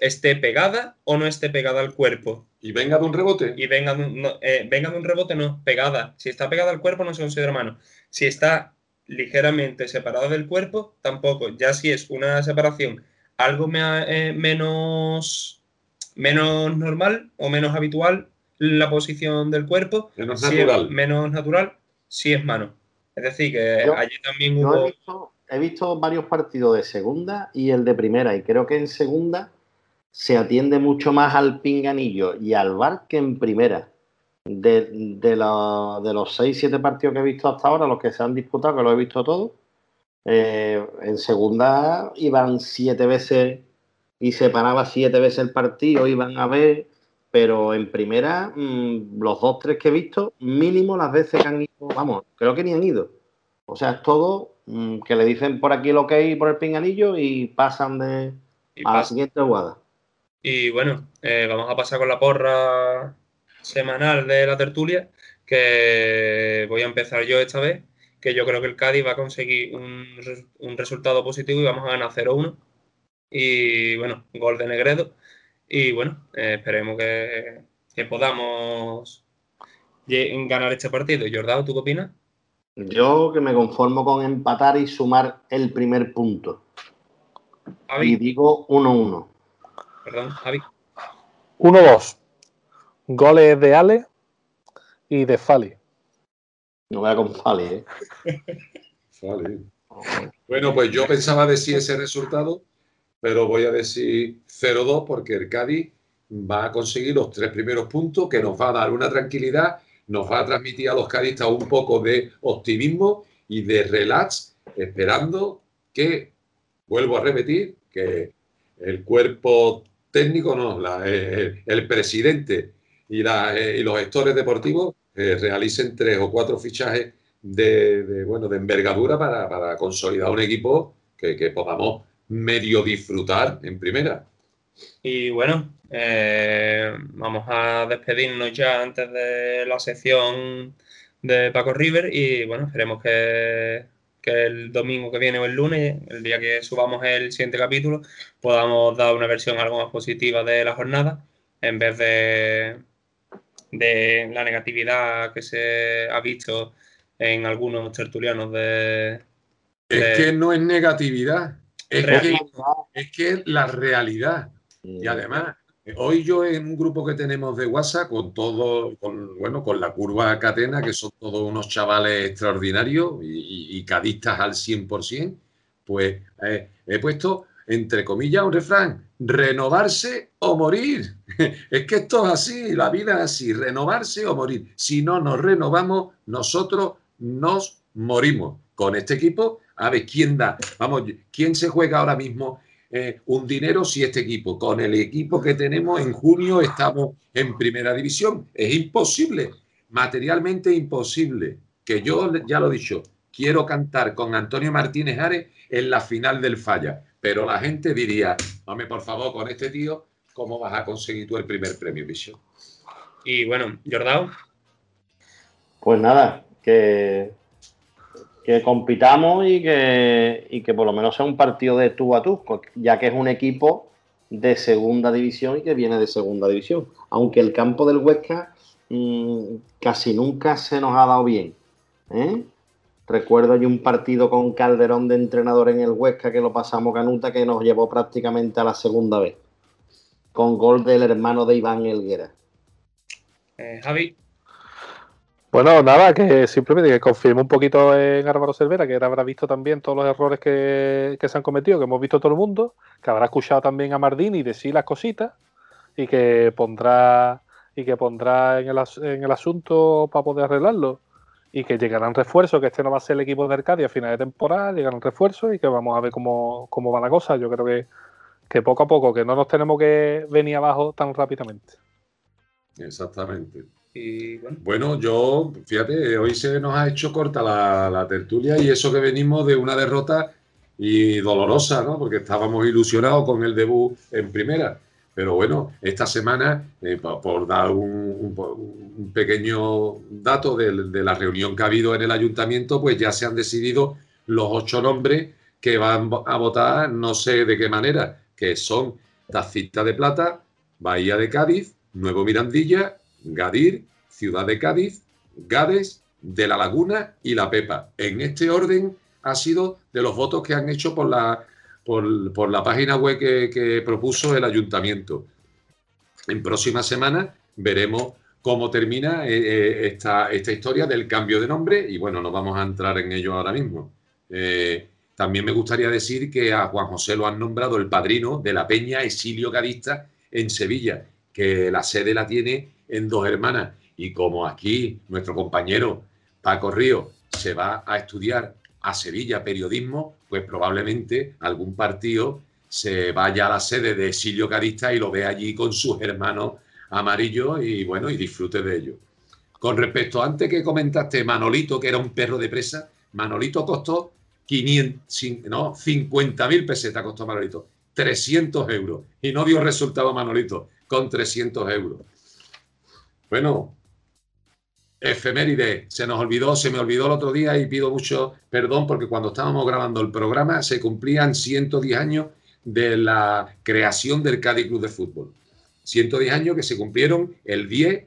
Esté pegada o no esté pegada al cuerpo. ¿Y venga de un rebote? Y venga de un, eh, venga de un rebote, no, pegada. Si está pegada al cuerpo, no se considera mano. Si está ligeramente separada del cuerpo, tampoco. Ya si es una separación algo eh, menos menos normal o menos habitual la posición del cuerpo. Menos natural. menos natural, sí es mano. Es decir, que allí también hubo. He visto, varios partidos de segunda y el de primera, y creo que en segunda se atiende mucho más al pinganillo y al bar que en primera. De, de, los 6-7 partidos que he visto hasta ahora, los que se han disputado, que lo he visto todos, eh, en segunda iban siete veces y se paraba siete veces el partido, iban a ver, pero en primera, mm, los dos, tres que he visto, mínimo las veces que han ido, vamos, creo que ni han ido. O sea, es todo mm, que le dicen por aquí lo que hay por el pinganillo y pasan de a la siguiente jugada. Y bueno, eh, vamos a pasar con la porra semanal de la tertulia, que voy a empezar yo esta vez, que yo creo que el Cádiz va a conseguir un, un resultado positivo y vamos a ganar 0-1 y bueno, gol de Negredo. Y bueno, eh, esperemos que, podamos ganar este partido. Jordao, ¿tú qué opinas? Yo que me conformo con empatar y sumar el primer punto. Y digo 1-1. Perdón, Javi. 1-2. Goles de Ale y de Fali. No voy a con Fali, ¿eh? Fali. Bueno, pues yo pensaba decir ese resultado pero voy a decir 0-2 porque el Cádiz va a conseguir los tres primeros puntos que nos va a dar una tranquilidad, nos va a transmitir a los cadistas un poco de optimismo y de relax, esperando que, vuelvo a repetir, que el cuerpo técnico, no, el, presidente y, eh, los gestores deportivos eh, realicen tres o cuatro fichajes de, bueno, de envergadura para, consolidar un equipo que, que podamos medio disfrutar en primera. Y bueno, eh, vamos a despedirnos ya antes de la sección de Paco River y bueno, esperemos que, el domingo que viene o el lunes, el día que subamos el siguiente capítulo, podamos dar una versión algo más positiva de la jornada en vez de, de la negatividad que se ha visto en algunos tertulianos de... Es que no es negatividad, es que, es la realidad. Y además, hoy yo en un grupo que tenemos de WhatsApp, con todo, con, bueno, con la curva catena, que son todos unos chavales extraordinarios y, cadistas al 100%, pues eh, he puesto, entre comillas, un refrán, renovarse o morir. es que esto es así, la vida es así, renovarse o morir. Si no nos renovamos, nosotros nos morimos. Con este equipo a ver, ¿quién da? Vamos, ¿quién se juega ahora mismo eh, un dinero si este equipo, con el equipo que tenemos en junio, estamos en primera división? Es imposible, materialmente imposible. Que yo ya lo he dicho, quiero cantar con Antonio Martínez Ares en la final del Falla. Pero la gente diría, hombre, por favor, con este tío, ¿cómo vas a conseguir tú el primer premio, Vision? Y bueno, Jordao. Pues nada, que, que compitamos y que, y que por lo menos sea un partido de tú a tú, ya que es un equipo de segunda división y que viene de segunda división. Aunque el campo del Huesca mmm, casi nunca se nos ha dado bien. ¿eh? Recuerdo hay un partido con Calderón de entrenador en el Huesca que lo pasamos canuta que nos llevó prácticamente a la segunda vez. Con gol del hermano de Iván Elguera. Eh, Javi. Bueno, nada, que simplemente que confirme un poquito en Álvaro Cervera, que él habrá visto también todos los errores que, que, se han cometido, que hemos visto todo el mundo, que habrá escuchado también a Mardini decir las cositas y que pondrá y que pondrá en el, en el asunto para poder arreglarlo y que llegarán refuerzos, que este no va a ser el equipo de Arcadia a final de temporada, llegarán refuerzos y que vamos a ver cómo, cómo va la cosa. Yo creo que, que poco a poco, que no nos tenemos que venir abajo tan rápidamente. Exactamente. Y bueno. yo, fíjate, hoy se nos ha hecho corta la, la, tertulia y eso que venimos de una derrota y dolorosa, ¿no? Porque estábamos ilusionados con el debut en primera. Pero bueno, esta semana, eh, por, dar un, un, pequeño dato de, la reunión que ha habido en el ayuntamiento, pues ya se han decidido los ocho nombres que van a votar, no sé de qué manera, que son Tacita de Plata, Bahía de Cádiz, Nuevo Mirandilla Gadir, Ciudad de Cádiz, Gades, de la Laguna y La Pepa. En este orden ha sido de los votos que han hecho por la, por, la página web que, propuso el ayuntamiento. En próximas semanas veremos cómo termina eh, eh, esta, esta, historia del cambio de nombre y bueno, no vamos a entrar en ello ahora mismo. Eh, también me gustaría decir que a Juan José lo han nombrado el padrino de la Peña Exilio Cadista en Sevilla, que la sede la tiene en Dos Hermanas. Y como aquí nuestro compañero Paco Río se va a estudiar a Sevilla periodismo, pues probablemente algún partido se vaya a la sede de Silio Cadista y lo ve allí con sus hermanos amarillos y bueno, y disfrute de ello. Con respecto, antes que comentaste Manolito, que era un perro de presa, Manolito costó 500, no, 50 mil pesetas costó Manolito, 300 euros. Y no dio resultado Manolito con 300 euros. Bueno, efeméride, se nos olvidó, se me olvidó el otro día y pido mucho perdón porque cuando estábamos grabando el programa se cumplían 110 años de la creación del Cádiz Club de Fútbol. 110 años que se cumplieron el 10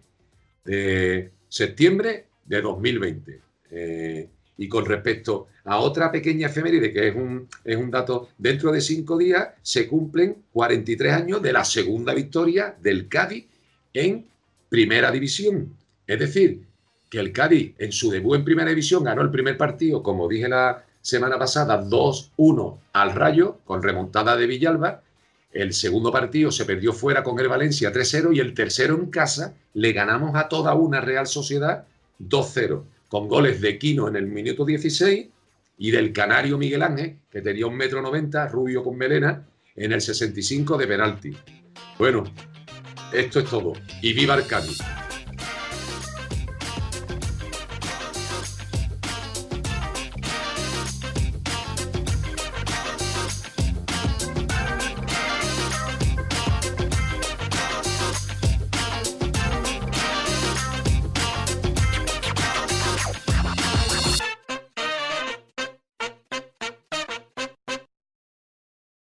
de septiembre de 2020. Eh, y con respecto a otra pequeña efeméride, que es un, es un dato, dentro de cinco días se cumplen 43 años de la segunda victoria del Cádiz en primera división. Es decir, que el Cádiz en su debut en primera división ganó el primer partido, como dije la semana pasada, 2-1 al Rayo, con remontada de Villalba. El segundo partido se perdió fuera con el Valencia 3-0 y el tercero en casa le ganamos a toda una Real Sociedad 2-0, con goles de Quino en el minuto 16 y del Canario Miguel Ángel, que tenía un metro noventa, rubio con melena, en el 65 de penalti. Bueno, esto es todo. Y viva el Cádiz.